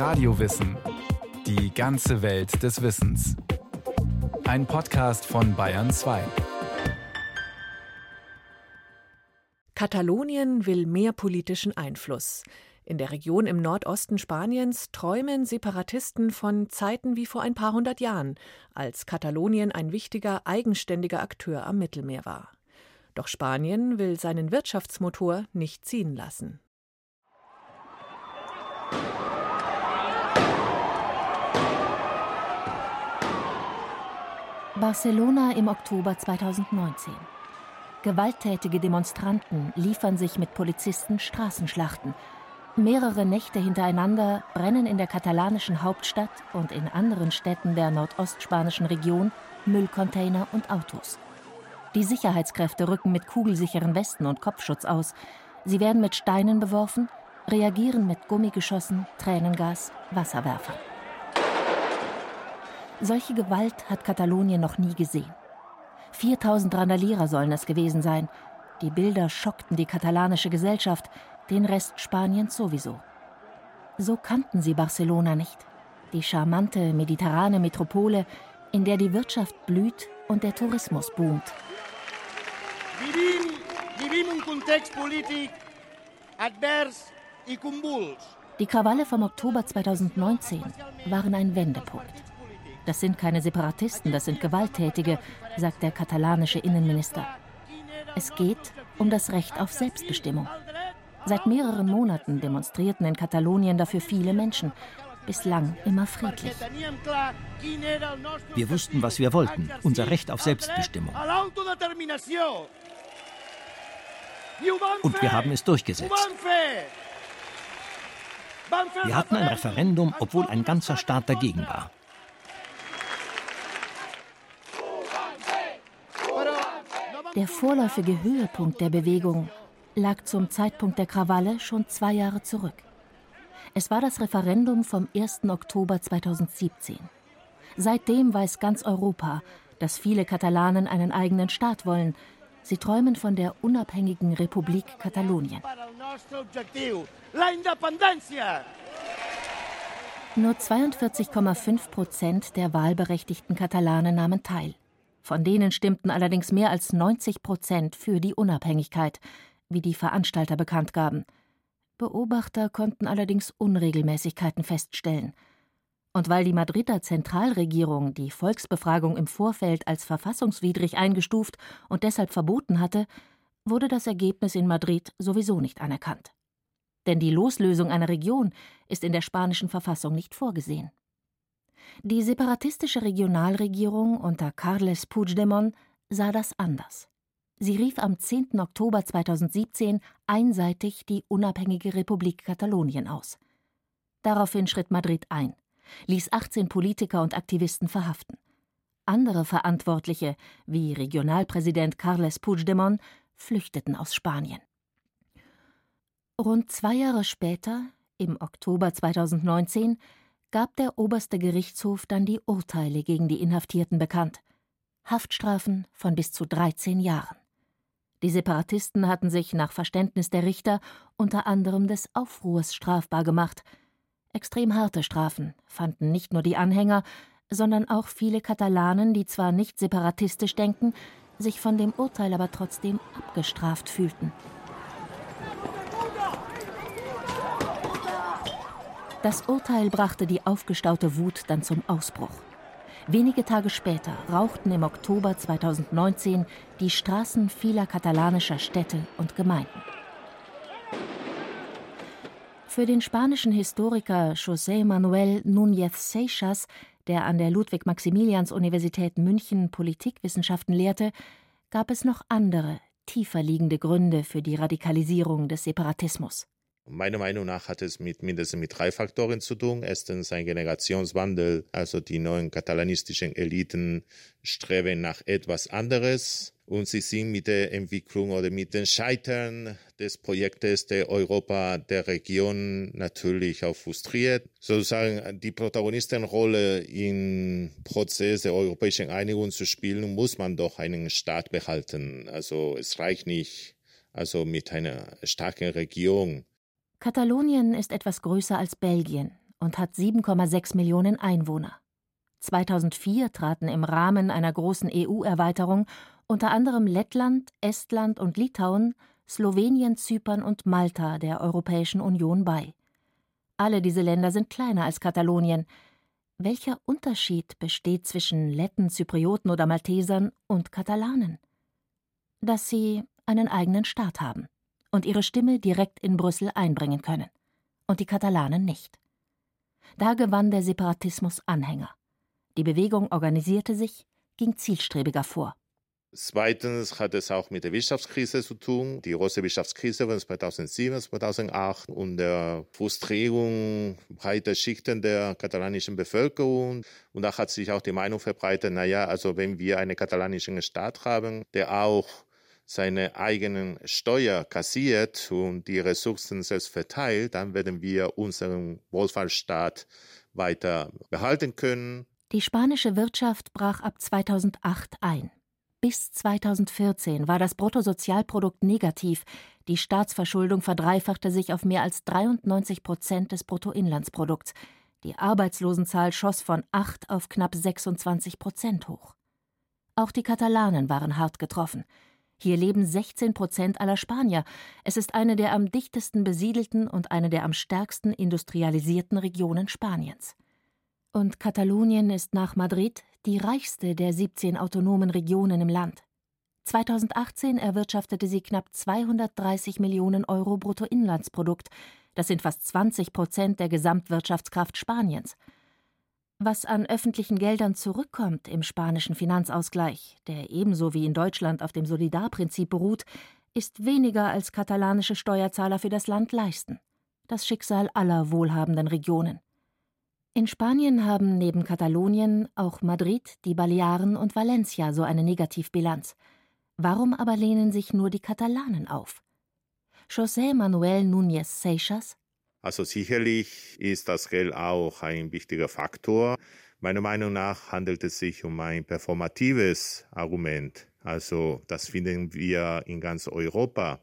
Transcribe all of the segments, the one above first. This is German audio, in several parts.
Radiowissen. Die ganze Welt des Wissens. Ein Podcast von Bayern 2. Katalonien will mehr politischen Einfluss. In der Region im Nordosten Spaniens träumen Separatisten von Zeiten wie vor ein paar hundert Jahren, als Katalonien ein wichtiger, eigenständiger Akteur am Mittelmeer war. Doch Spanien will seinen Wirtschaftsmotor nicht ziehen lassen. Barcelona im Oktober 2019. Gewalttätige Demonstranten liefern sich mit Polizisten Straßenschlachten. Mehrere Nächte hintereinander brennen in der katalanischen Hauptstadt und in anderen Städten der nordostspanischen Region Müllcontainer und Autos. Die Sicherheitskräfte rücken mit kugelsicheren Westen und Kopfschutz aus. Sie werden mit Steinen beworfen, reagieren mit Gummigeschossen, Tränengas, Wasserwerfern. Solche Gewalt hat Katalonien noch nie gesehen. 4000 Randalierer sollen es gewesen sein. Die Bilder schockten die katalanische Gesellschaft, den Rest Spaniens sowieso. So kannten sie Barcelona nicht. Die charmante mediterrane Metropole, in der die Wirtschaft blüht und der Tourismus boomt. Die Krawalle vom Oktober 2019 waren ein Wendepunkt. Das sind keine Separatisten, das sind Gewalttätige, sagt der katalanische Innenminister. Es geht um das Recht auf Selbstbestimmung. Seit mehreren Monaten demonstrierten in Katalonien dafür viele Menschen, bislang immer friedlich. Wir wussten, was wir wollten, unser Recht auf Selbstbestimmung. Und wir haben es durchgesetzt. Wir hatten ein Referendum, obwohl ein ganzer Staat dagegen war. Der vorläufige Höhepunkt der Bewegung lag zum Zeitpunkt der Krawalle schon zwei Jahre zurück. Es war das Referendum vom 1. Oktober 2017. Seitdem weiß ganz Europa, dass viele Katalanen einen eigenen Staat wollen, Sie träumen von der unabhängigen Republik Katalonien. Nur 42,5 Prozent der wahlberechtigten Katalanen nahmen teil. Von denen stimmten allerdings mehr als 90 Prozent für die Unabhängigkeit, wie die Veranstalter bekannt gaben. Beobachter konnten allerdings Unregelmäßigkeiten feststellen – und weil die Madrider Zentralregierung die Volksbefragung im Vorfeld als verfassungswidrig eingestuft und deshalb verboten hatte, wurde das Ergebnis in Madrid sowieso nicht anerkannt. Denn die Loslösung einer Region ist in der spanischen Verfassung nicht vorgesehen. Die separatistische Regionalregierung unter Carles Puigdemont sah das anders. Sie rief am 10. Oktober 2017 einseitig die unabhängige Republik Katalonien aus. Daraufhin schritt Madrid ein ließ 18 Politiker und Aktivisten verhaften. Andere Verantwortliche, wie Regionalpräsident Carles Puigdemont, flüchteten aus Spanien. Rund zwei Jahre später, im Oktober 2019, gab der oberste Gerichtshof dann die Urteile gegen die Inhaftierten bekannt. Haftstrafen von bis zu 13 Jahren. Die Separatisten hatten sich nach Verständnis der Richter unter anderem des Aufruhrs strafbar gemacht – Extrem harte Strafen fanden nicht nur die Anhänger, sondern auch viele Katalanen, die zwar nicht separatistisch denken, sich von dem Urteil aber trotzdem abgestraft fühlten. Das Urteil brachte die aufgestaute Wut dann zum Ausbruch. Wenige Tage später rauchten im Oktober 2019 die Straßen vieler katalanischer Städte und Gemeinden. Für den spanischen Historiker José Manuel Núñez Seixas, der an der Ludwig-Maximilians-Universität München Politikwissenschaften lehrte, gab es noch andere, tiefer liegende Gründe für die Radikalisierung des Separatismus. Meiner Meinung nach hat es mit mindestens mit drei Faktoren zu tun. Erstens ein Generationswandel, also die neuen katalanistischen Eliten streben nach etwas anderes und sie sind mit der Entwicklung oder mit dem Scheitern des Projektes der Europa der Region natürlich auch frustriert. Sozusagen die Protagonistenrolle im Prozess der europäischen Einigung zu spielen, muss man doch einen Staat behalten. Also es reicht nicht, also mit einer starken Regierung. Katalonien ist etwas größer als Belgien und hat 7,6 Millionen Einwohner. 2004 traten im Rahmen einer großen EU-Erweiterung unter anderem Lettland, Estland und Litauen, Slowenien, Zypern und Malta der Europäischen Union bei. Alle diese Länder sind kleiner als Katalonien. Welcher Unterschied besteht zwischen Letten, Zyprioten oder Maltesern und Katalanen? Dass sie einen eigenen Staat haben und ihre Stimme direkt in Brüssel einbringen können, und die Katalanen nicht. Da gewann der Separatismus Anhänger. Die Bewegung organisierte sich, ging zielstrebiger vor. Zweitens hat es auch mit der Wirtschaftskrise zu tun, die große Wirtschaftskrise von 2007, 2008 und der Frustrierung breiter Schichten der katalanischen Bevölkerung. Und da hat sich auch die Meinung verbreitet, naja, also wenn wir einen katalanischen Staat haben, der auch seine eigenen Steuer kassiert und die Ressourcen selbst verteilt, dann werden wir unseren Wohlfahrtsstaat weiter behalten können. Die spanische Wirtschaft brach ab 2008 ein. Bis 2014 war das Bruttosozialprodukt negativ. Die Staatsverschuldung verdreifachte sich auf mehr als 93 Prozent des Bruttoinlandsprodukts. Die Arbeitslosenzahl schoss von 8 auf knapp 26 Prozent hoch. Auch die Katalanen waren hart getroffen. Hier leben 16 Prozent aller Spanier. Es ist eine der am dichtesten besiedelten und eine der am stärksten industrialisierten Regionen Spaniens. Und Katalonien ist nach Madrid die reichste der 17 autonomen Regionen im Land. 2018 erwirtschaftete sie knapp 230 Millionen Euro Bruttoinlandsprodukt. Das sind fast 20 Prozent der Gesamtwirtschaftskraft Spaniens. Was an öffentlichen Geldern zurückkommt im spanischen Finanzausgleich, der ebenso wie in Deutschland auf dem Solidarprinzip beruht, ist weniger als katalanische Steuerzahler für das Land leisten. Das Schicksal aller wohlhabenden Regionen. In Spanien haben neben Katalonien auch Madrid, die Balearen und Valencia so eine Negativbilanz. Warum aber lehnen sich nur die Katalanen auf? José Manuel Núñez Seixas Also sicherlich ist das Geld auch ein wichtiger Faktor. Meiner Meinung nach handelt es sich um ein performatives Argument. Also das finden wir in ganz Europa,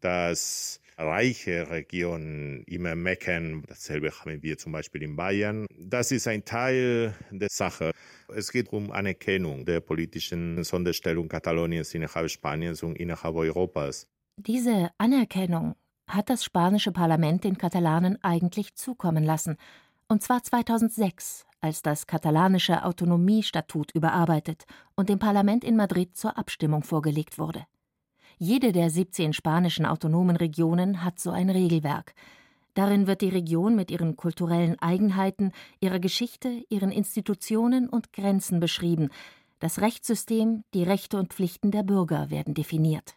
dass reiche Regionen immer meckern. Dasselbe haben wir zum Beispiel in Bayern. Das ist ein Teil der Sache. Es geht um Anerkennung der politischen Sonderstellung Kataloniens innerhalb Spaniens und innerhalb Europas. Diese Anerkennung hat das spanische Parlament den Katalanen eigentlich zukommen lassen, und zwar 2006, als das katalanische Autonomiestatut überarbeitet und dem Parlament in Madrid zur Abstimmung vorgelegt wurde. Jede der 17 spanischen autonomen Regionen hat so ein Regelwerk. Darin wird die Region mit ihren kulturellen Eigenheiten, ihrer Geschichte, ihren Institutionen und Grenzen beschrieben. Das Rechtssystem, die Rechte und Pflichten der Bürger werden definiert.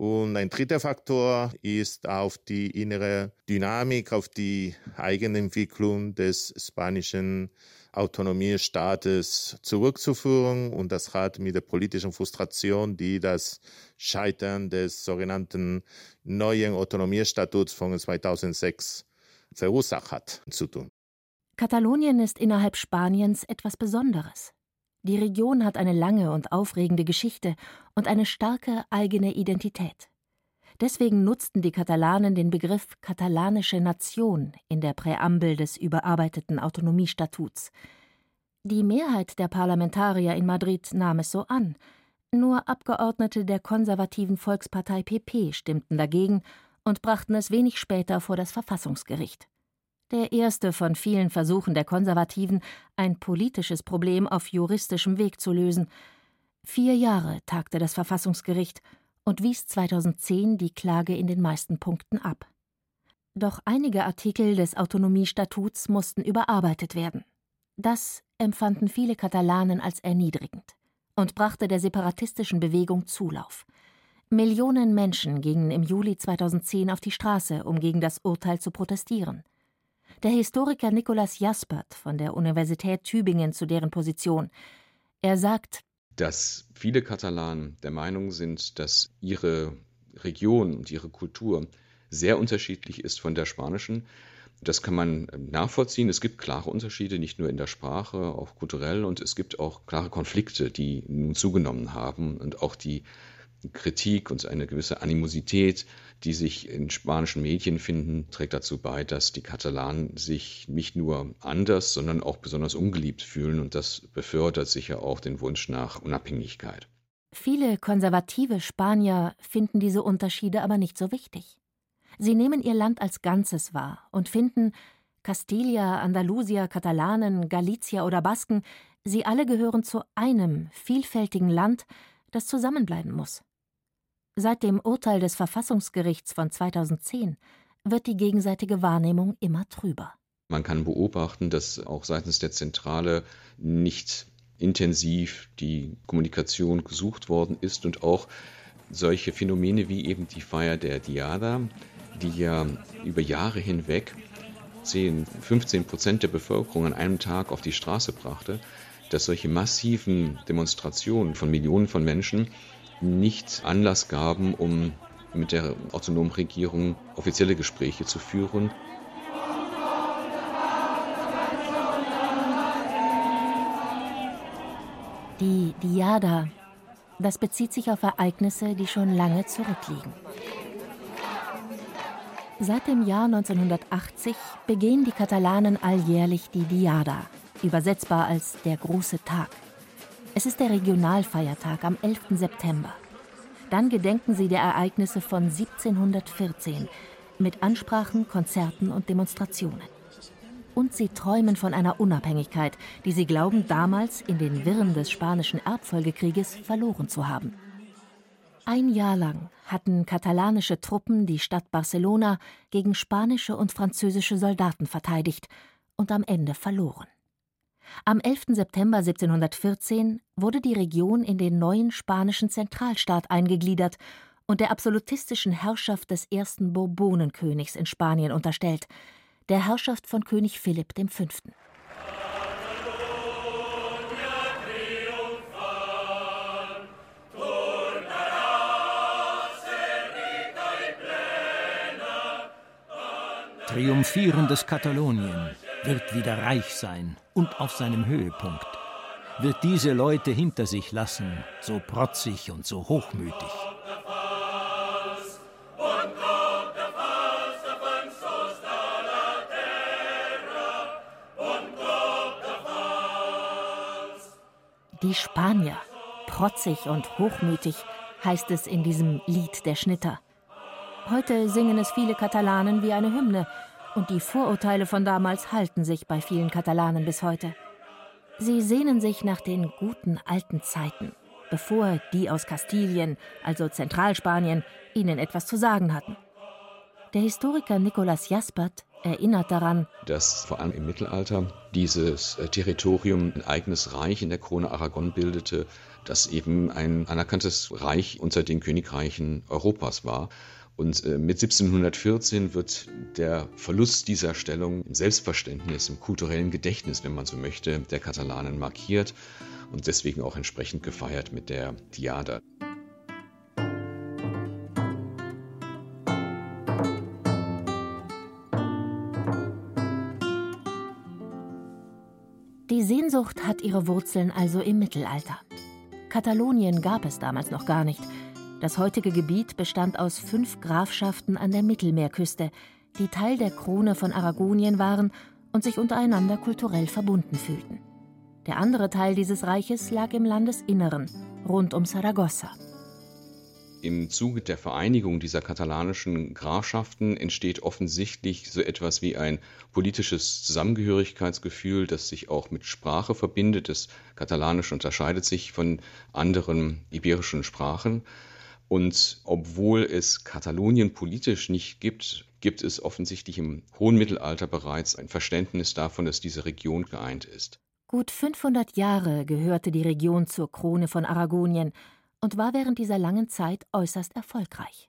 Und ein dritter Faktor ist auf die innere Dynamik, auf die Eigenentwicklung des spanischen Autonomiestaates zurückzuführen. Und das hat mit der politischen Frustration, die das Scheitern des sogenannten neuen Autonomiestatuts von 2006 verursacht hat, zu tun. Katalonien ist innerhalb Spaniens etwas Besonderes. Die Region hat eine lange und aufregende Geschichte und eine starke eigene Identität. Deswegen nutzten die Katalanen den Begriff katalanische Nation in der Präambel des überarbeiteten Autonomiestatuts. Die Mehrheit der Parlamentarier in Madrid nahm es so an. Nur Abgeordnete der konservativen Volkspartei PP stimmten dagegen und brachten es wenig später vor das Verfassungsgericht. Der erste von vielen Versuchen der Konservativen, ein politisches Problem auf juristischem Weg zu lösen. Vier Jahre tagte das Verfassungsgericht und wies 2010 die Klage in den meisten Punkten ab. Doch einige Artikel des Autonomiestatuts mussten überarbeitet werden. Das empfanden viele Katalanen als erniedrigend und brachte der separatistischen Bewegung Zulauf. Millionen Menschen gingen im Juli 2010 auf die Straße, um gegen das Urteil zu protestieren. Der Historiker Nikolaus Jaspert von der Universität Tübingen zu deren Position. Er sagt, dass viele Katalanen der Meinung sind, dass ihre Region und ihre Kultur sehr unterschiedlich ist von der spanischen. Das kann man nachvollziehen. Es gibt klare Unterschiede, nicht nur in der Sprache, auch kulturell. Und es gibt auch klare Konflikte, die nun zugenommen haben und auch die Kritik und eine gewisse Animosität, die sich in spanischen Medien finden, trägt dazu bei, dass die Katalanen sich nicht nur anders, sondern auch besonders ungeliebt fühlen und das befördert sicher auch den Wunsch nach Unabhängigkeit. Viele konservative Spanier finden diese Unterschiede aber nicht so wichtig. Sie nehmen ihr Land als Ganzes wahr und finden, Castilla, Andalusia, Katalanen, Galizier oder Basken, sie alle gehören zu einem vielfältigen Land, das zusammenbleiben muss. Seit dem Urteil des Verfassungsgerichts von 2010 wird die gegenseitige Wahrnehmung immer trüber. Man kann beobachten, dass auch seitens der Zentrale nicht intensiv die Kommunikation gesucht worden ist und auch solche Phänomene wie eben die Feier der Diada, die ja über Jahre hinweg 10, 15 Prozent der Bevölkerung an einem Tag auf die Straße brachte, dass solche massiven Demonstrationen von Millionen von Menschen nicht Anlass gaben, um mit der autonomen Regierung offizielle Gespräche zu führen. Die Diada, das bezieht sich auf Ereignisse, die schon lange zurückliegen. Seit dem Jahr 1980 begehen die Katalanen alljährlich die Diada, übersetzbar als der große Tag. Es ist der Regionalfeiertag am 11. September. Dann gedenken sie der Ereignisse von 1714 mit Ansprachen, Konzerten und Demonstrationen. Und sie träumen von einer Unabhängigkeit, die sie glauben damals in den Wirren des spanischen Erbfolgekrieges verloren zu haben. Ein Jahr lang hatten katalanische Truppen die Stadt Barcelona gegen spanische und französische Soldaten verteidigt und am Ende verloren. Am 11. September 1714 wurde die Region in den neuen spanischen Zentralstaat eingegliedert und der absolutistischen Herrschaft des ersten Bourbonenkönigs in Spanien unterstellt, der Herrschaft von König Philipp V. Triumphierendes Katalonien wird wieder reich sein und auf seinem Höhepunkt, wird diese Leute hinter sich lassen, so protzig und so hochmütig. Die Spanier, protzig und hochmütig, heißt es in diesem Lied der Schnitter. Heute singen es viele Katalanen wie eine Hymne, und die Vorurteile von damals halten sich bei vielen Katalanen bis heute. Sie sehnen sich nach den guten alten Zeiten, bevor die aus Kastilien, also Zentralspanien, ihnen etwas zu sagen hatten. Der Historiker Nicolas Jaspert erinnert daran, dass vor allem im Mittelalter dieses äh, Territorium ein eigenes Reich in der Krone Aragon bildete, das eben ein anerkanntes Reich unter den Königreichen Europas war und äh, mit 1714 wird der Verlust dieser Stellung im Selbstverständnis, im kulturellen Gedächtnis, wenn man so möchte, der Katalanen markiert und deswegen auch entsprechend gefeiert mit der Diada. Die Sehnsucht hat ihre Wurzeln also im Mittelalter. Katalonien gab es damals noch gar nicht – das heutige Gebiet bestand aus fünf Grafschaften an der Mittelmeerküste, die Teil der Krone von Aragonien waren und sich untereinander kulturell verbunden fühlten. Der andere Teil dieses Reiches lag im Landesinneren, rund um Saragossa. Im Zuge der Vereinigung dieser katalanischen Grafschaften entsteht offensichtlich so etwas wie ein politisches Zusammengehörigkeitsgefühl, das sich auch mit Sprache verbindet. Das Katalanische unterscheidet sich von anderen iberischen Sprachen. Und obwohl es Katalonien politisch nicht gibt, gibt es offensichtlich im hohen Mittelalter bereits ein Verständnis davon, dass diese Region geeint ist. Gut 500 Jahre gehörte die Region zur Krone von Aragonien und war während dieser langen Zeit äußerst erfolgreich.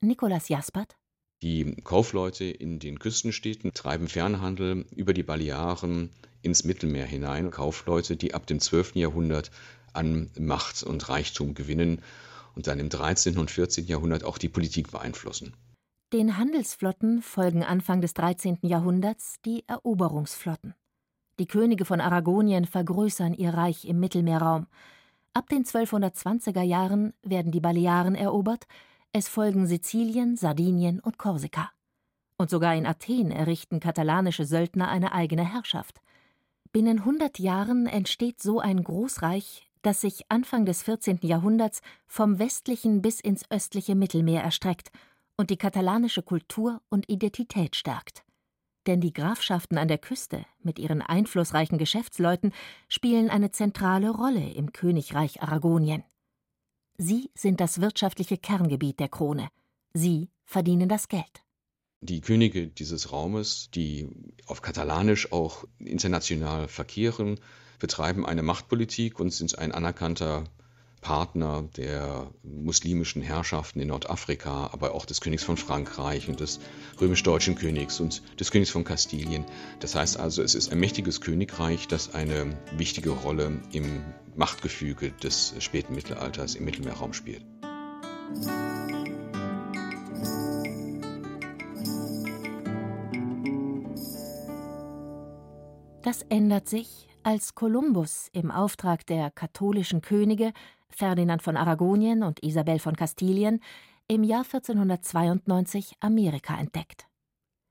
Nicolas Jaspert die Kaufleute in den Küstenstädten treiben Fernhandel über die Balearen ins Mittelmeer hinein. Kaufleute, die ab dem 12. Jahrhundert an Macht und Reichtum gewinnen und dann im 13. und 14. Jahrhundert auch die Politik beeinflussen. Den Handelsflotten folgen Anfang des 13. Jahrhunderts die Eroberungsflotten. Die Könige von Aragonien vergrößern ihr Reich im Mittelmeerraum. Ab den 1220er Jahren werden die Balearen erobert, es folgen Sizilien, Sardinien und Korsika. Und sogar in Athen errichten katalanische Söldner eine eigene Herrschaft. Binnen 100 Jahren entsteht so ein Großreich, das sich Anfang des 14. Jahrhunderts vom westlichen bis ins östliche Mittelmeer erstreckt und die katalanische Kultur und Identität stärkt. Denn die Grafschaften an der Küste mit ihren einflussreichen Geschäftsleuten spielen eine zentrale Rolle im Königreich Aragonien. Sie sind das wirtschaftliche Kerngebiet der Krone. Sie verdienen das Geld. Die Könige dieses Raumes, die auf Katalanisch auch international verkehren, betreiben eine Machtpolitik und sind ein anerkannter Partner der muslimischen Herrschaften in Nordafrika, aber auch des Königs von Frankreich und des römisch-deutschen Königs und des Königs von Kastilien. Das heißt also, es ist ein mächtiges Königreich, das eine wichtige Rolle im Machtgefüge des späten Mittelalters im Mittelmeerraum spielt. Das ändert sich, als Kolumbus im Auftrag der katholischen Könige Ferdinand von Aragonien und Isabel von Kastilien im Jahr 1492 Amerika entdeckt.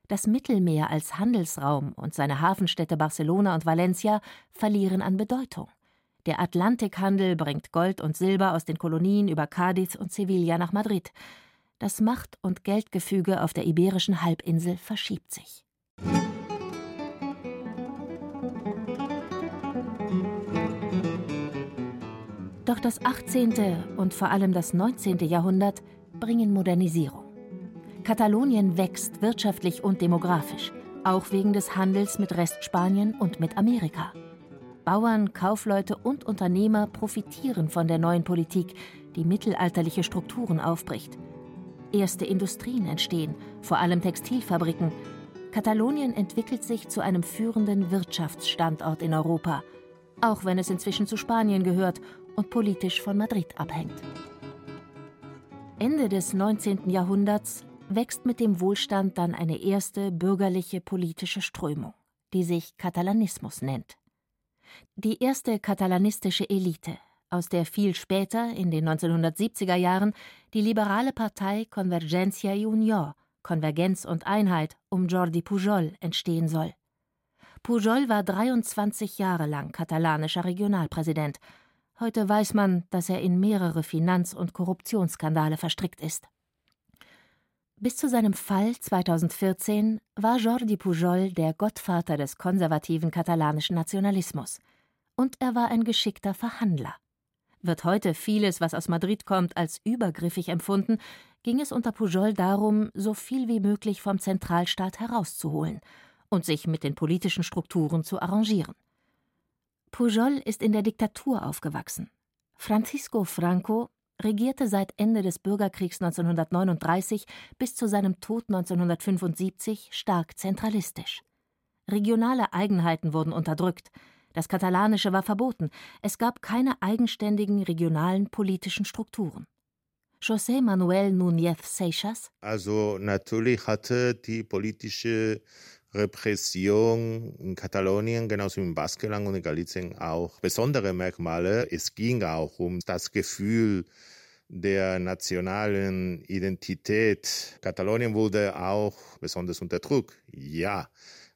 Das Mittelmeer als Handelsraum und seine Hafenstädte Barcelona und Valencia verlieren an Bedeutung. Der Atlantikhandel bringt Gold und Silber aus den Kolonien über Cádiz und Sevilla nach Madrid. Das Macht- und Geldgefüge auf der iberischen Halbinsel verschiebt sich. Doch das 18. und vor allem das 19. Jahrhundert bringen Modernisierung. Katalonien wächst wirtschaftlich und demografisch, auch wegen des Handels mit Restspanien und mit Amerika. Bauern, Kaufleute und Unternehmer profitieren von der neuen Politik, die mittelalterliche Strukturen aufbricht. Erste Industrien entstehen, vor allem Textilfabriken. Katalonien entwickelt sich zu einem führenden Wirtschaftsstandort in Europa, auch wenn es inzwischen zu Spanien gehört und politisch von Madrid abhängt. Ende des 19. Jahrhunderts wächst mit dem Wohlstand dann eine erste bürgerliche politische Strömung, die sich Katalanismus nennt. Die erste katalanistische Elite, aus der viel später, in den 1970er Jahren, die liberale Partei Convergencia y Unió, Konvergenz und Einheit, um Jordi Pujol entstehen soll. Pujol war 23 Jahre lang katalanischer Regionalpräsident Heute weiß man, dass er in mehrere Finanz- und Korruptionsskandale verstrickt ist. Bis zu seinem Fall 2014 war Jordi Pujol der Gottvater des konservativen katalanischen Nationalismus. Und er war ein geschickter Verhandler. Wird heute vieles, was aus Madrid kommt, als übergriffig empfunden, ging es unter Pujol darum, so viel wie möglich vom Zentralstaat herauszuholen und sich mit den politischen Strukturen zu arrangieren. Pujol ist in der Diktatur aufgewachsen. Francisco Franco regierte seit Ende des Bürgerkriegs 1939 bis zu seinem Tod 1975 stark zentralistisch. Regionale Eigenheiten wurden unterdrückt, das Katalanische war verboten, es gab keine eigenständigen regionalen politischen Strukturen. José Manuel Núñez Seixas. Also natürlich hatte die politische Repression in Katalonien, genauso wie im Baskenland und in Galizien auch besondere Merkmale. Es ging auch um das Gefühl der nationalen Identität. Katalonien wurde auch besonders unter Druck, ja,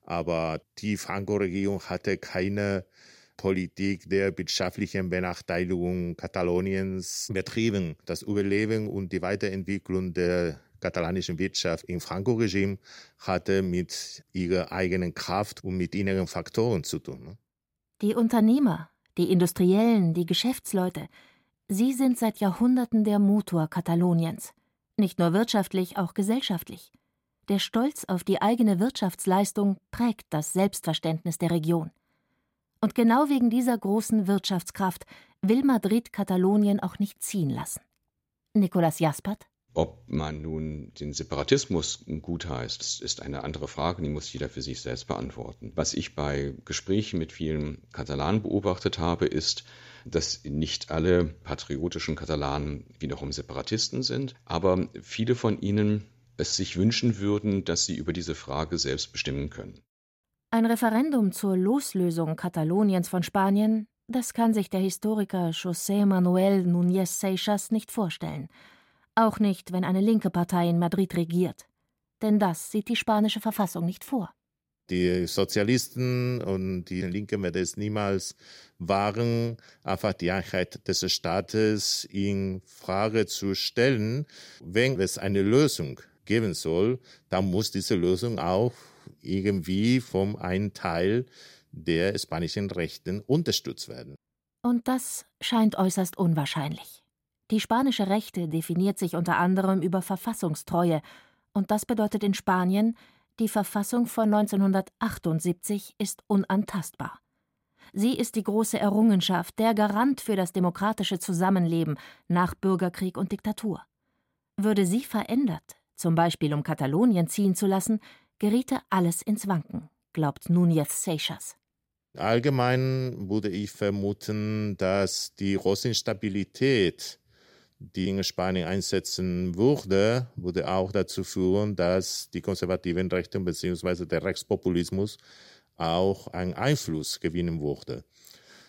aber die Franco-Regierung hatte keine Politik der wirtschaftlichen Benachteiligung Kataloniens betrieben. Das Überleben und die Weiterentwicklung der katalanischen Wirtschaft im Franco-Regime hatte mit ihrer eigenen Kraft und mit inneren Faktoren zu tun. Ne? Die Unternehmer, die Industriellen, die Geschäftsleute, sie sind seit Jahrhunderten der Motor Kataloniens. Nicht nur wirtschaftlich, auch gesellschaftlich. Der Stolz auf die eigene Wirtschaftsleistung prägt das Selbstverständnis der Region. Und genau wegen dieser großen Wirtschaftskraft will Madrid Katalonien auch nicht ziehen lassen. Nicolas Jaspert ob man nun den Separatismus gut heißt, ist eine andere Frage, die muss jeder für sich selbst beantworten. Was ich bei Gesprächen mit vielen Katalanen beobachtet habe, ist, dass nicht alle patriotischen Katalanen wiederum Separatisten sind, aber viele von ihnen es sich wünschen würden, dass sie über diese Frage selbst bestimmen können. Ein Referendum zur Loslösung Kataloniens von Spanien Das kann sich der Historiker José Manuel Núñez Seixas nicht vorstellen. Auch nicht, wenn eine linke Partei in Madrid regiert. Denn das sieht die spanische Verfassung nicht vor. Die Sozialisten und die Linken werden es niemals wagen, einfach die Einheit des Staates in Frage zu stellen. Wenn es eine Lösung geben soll, dann muss diese Lösung auch irgendwie vom einen Teil der spanischen Rechten unterstützt werden. Und das scheint äußerst unwahrscheinlich. Die spanische Rechte definiert sich unter anderem über Verfassungstreue, und das bedeutet in Spanien, die Verfassung von 1978 ist unantastbar. Sie ist die große Errungenschaft, der Garant für das demokratische Zusammenleben nach Bürgerkrieg und Diktatur. Würde sie verändert, zum Beispiel um Katalonien ziehen zu lassen, geriete alles ins Wanken, glaubt Núñez Seixas. Allgemein würde ich vermuten, dass die große Instabilität die in Spanien einsetzen würde, würde auch dazu führen, dass die konservativen Rechten bzw. der Rechtspopulismus auch einen Einfluss gewinnen würde.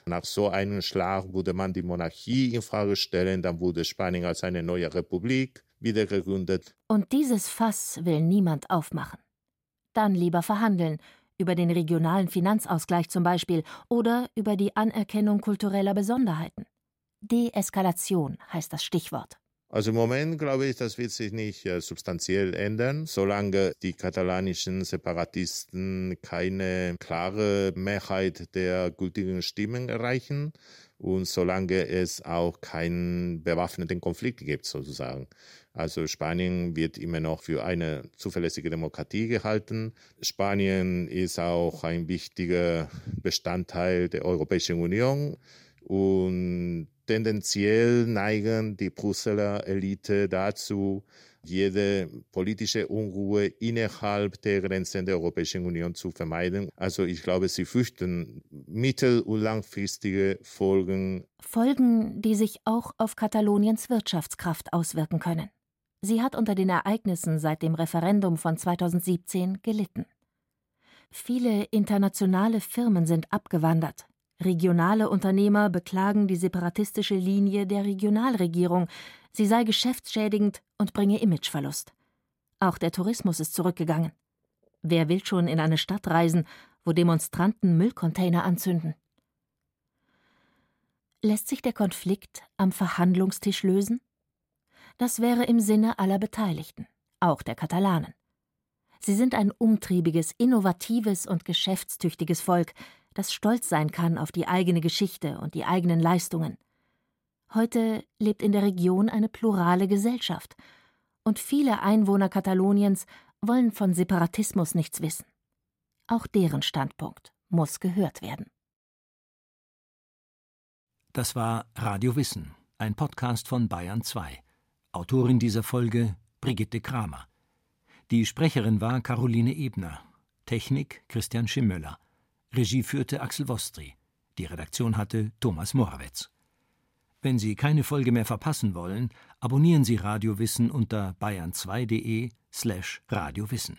Nach so einem Schlag würde man die Monarchie in Frage stellen, dann wurde Spanien als eine neue Republik wieder gegründet. Und dieses Fass will niemand aufmachen. Dann lieber verhandeln, über den regionalen Finanzausgleich zum Beispiel oder über die Anerkennung kultureller Besonderheiten. Deeskalation heißt das Stichwort. Also im Moment glaube ich, das wird sich nicht äh, substanziell ändern, solange die katalanischen Separatisten keine klare Mehrheit der gültigen Stimmen erreichen und solange es auch keinen bewaffneten Konflikt gibt sozusagen. Also Spanien wird immer noch für eine zuverlässige Demokratie gehalten. Spanien ist auch ein wichtiger Bestandteil der Europäischen Union und tendenziell neigen die Brüsseler Elite dazu, jede politische Unruhe innerhalb der Grenzen der Europäischen Union zu vermeiden. Also ich glaube, sie fürchten mittel- und langfristige Folgen. Folgen, die sich auch auf Kataloniens Wirtschaftskraft auswirken können. Sie hat unter den Ereignissen seit dem Referendum von 2017 gelitten. Viele internationale Firmen sind abgewandert, Regionale Unternehmer beklagen die separatistische Linie der Regionalregierung, sie sei geschäftsschädigend und bringe Imageverlust. Auch der Tourismus ist zurückgegangen. Wer will schon in eine Stadt reisen, wo Demonstranten Müllcontainer anzünden? Lässt sich der Konflikt am Verhandlungstisch lösen? Das wäre im Sinne aller Beteiligten, auch der Katalanen. Sie sind ein umtriebiges, innovatives und geschäftstüchtiges Volk, das stolz sein kann auf die eigene Geschichte und die eigenen Leistungen. Heute lebt in der Region eine plurale Gesellschaft, und viele Einwohner Kataloniens wollen von Separatismus nichts wissen. Auch deren Standpunkt muss gehört werden. Das war Radio Wissen, ein Podcast von Bayern 2. Autorin dieser Folge Brigitte Kramer. Die Sprecherin war Caroline Ebner. Technik Christian Schimmöller. Regie führte Axel Wostri. Die Redaktion hatte Thomas Morawetz. Wenn Sie keine Folge mehr verpassen wollen, abonnieren Sie Radio Wissen unter bayern2.de slash radiowissen.